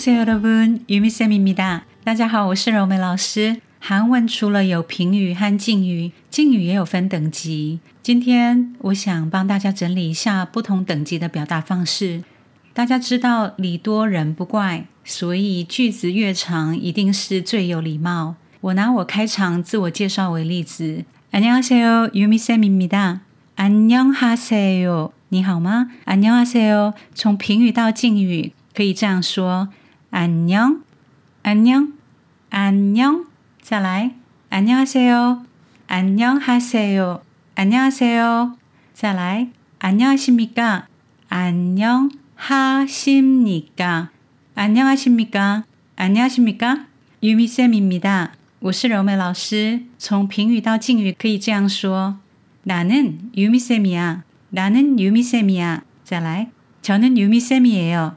안녕하세요 여러분, 유미쌤입니다. 大家好，我是柔美老师。韩文除了有平语和敬语，敬语也有分等级。今天我想帮大家整理一下不同等级的表达方式。大家知道礼多人不怪，所以句子越长，一定是最有礼貌。我拿我开场自我介绍为例子。안녕하세요 유미쌤입니다。 안녕하세요你好吗？안녕하세요从平语到敬语可以这样说。 안녕안녕안녕再来。안녕하세요안녕하세요안녕하세요再来。안녕하십니까안녕하십니까안녕하십니까안녕하십니까유미쌤입니다我是柔美老师。从平语到敬语可以这样说：나는유미쌤이야나는유미쌤이야再来，저는유미쌤이에요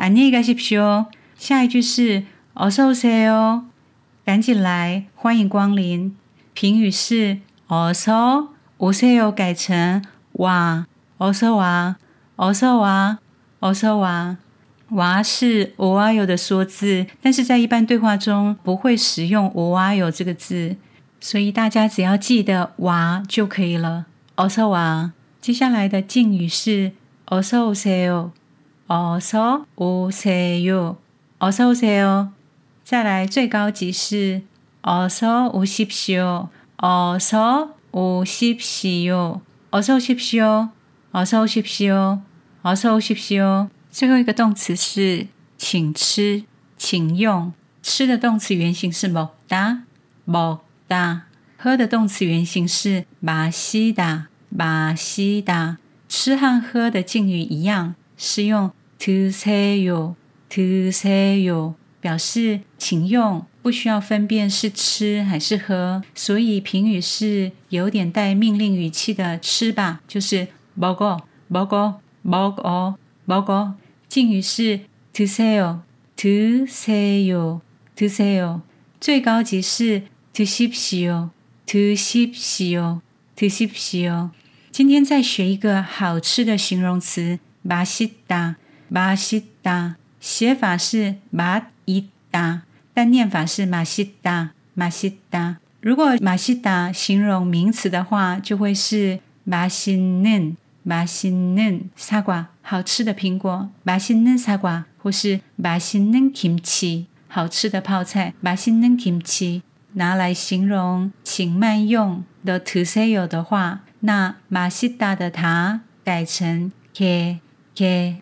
안녕히가십시 오。 下一句是어서오세 요， 赶紧来，欢迎光临。平语是어서오세 요， 改成와어서와어서와어서 와。 娃是오와요的缩字，但是在一般对话中不会使用오와요这个字，所以大家只要记得娃就可以了。어서 와。 接下来的敬语是어서오세 요， 어서오세 요， 어서오세 요。 再来最高级是어서오십시 오， 어서오십시 오， 어서오십시 오， 어서오십시 오， 어서오십시 오。 最后一个动词是请吃，请用。吃的动词原形是먹 다， 먹 다。 喝的动词原形是마시 다， 마시 다。 吃和喝的敬语一样，是用 드세 요， 드세 요， 表示请用，不需要分辨是吃还是喝，所以评语是有点带命令语气的吃吧，就是먹 어， 먹 어， 먹 어， 먹 어。 敬语是드세 요， 드세 요， 드세 요。 最高级是드십시 오， 드십시 오， 드십시 오。 今天再学一个好吃的形容词，맛있 다， 马西达，写法是马伊达，但念法是马西达，马西达。如果马西达形容名词的话，就会是马西嫩，马西嫩沙瓜，好吃的苹果，马西嫩沙瓜，或是马西嫩 kimchi，好吃的泡菜，马西嫩 kimchi。拿来形容，请慢用。的 to say you 的话，那马西达的它改成 k k。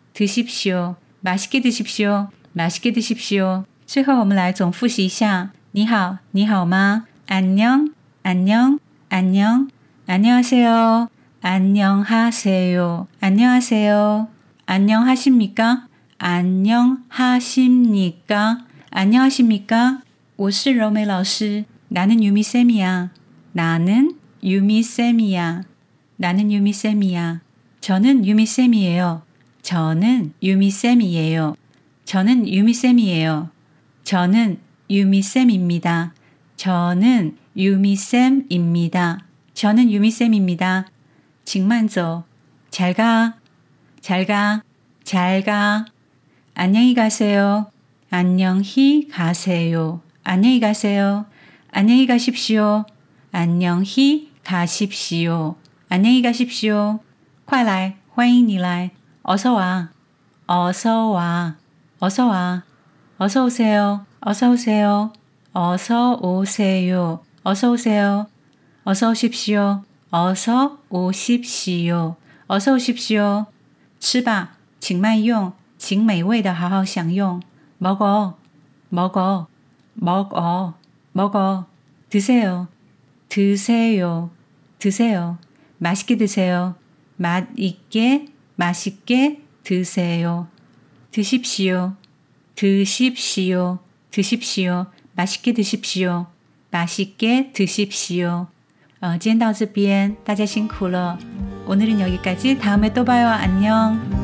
드십시오맛있게드십시오맛있게드십시오最后我们来总复习一下。你好，你好吗？안녕안녕안녕안녕하세요안녕하세요안녕하세요 안녕하십니까? 안녕하십니까? 안녕하십니까? 我是柔美老师. 나는 유미쌤이야. 나는 유미쌤이야. 나는 유미쌤이야. 저는 유미쌤이에요. 저는 유미쌤이에요. 저는 유미쌤이에요. 저는 유미쌤입니다. 저는 유미쌤입니다. 저는 유미쌤입니다. 请慢走. 잘 가. 잘 가. 잘 가. 안녕히 가세요. 안녕히 가세요. 안녕히 가세요. 안녕히 가십시오. 안녕히 가십시오. 안녕히 가십시오. 快来,欢迎你来. 어서 와. 어서 와. 어서 와. 어서 오세요. 어서 오세요. 어서 오세요. 어서 오세요. 어서 오십시오. 어서 오십시오. 어서 오십시오. 吃吧,请慢用,请美味的好好享用. 먹어. 먹어. 먹어. 먹어. 드세요. 드세요. 드세요. 맛있게 드세요. 맛있게, 맛있게 드세요. 드십시오. 드십시오. 드십시오. 맛있게 드십시오. 맛있게 드십시오. 어, 今天到这边，大家辛苦了。오늘은여기까지，다음에또봐요，안녕。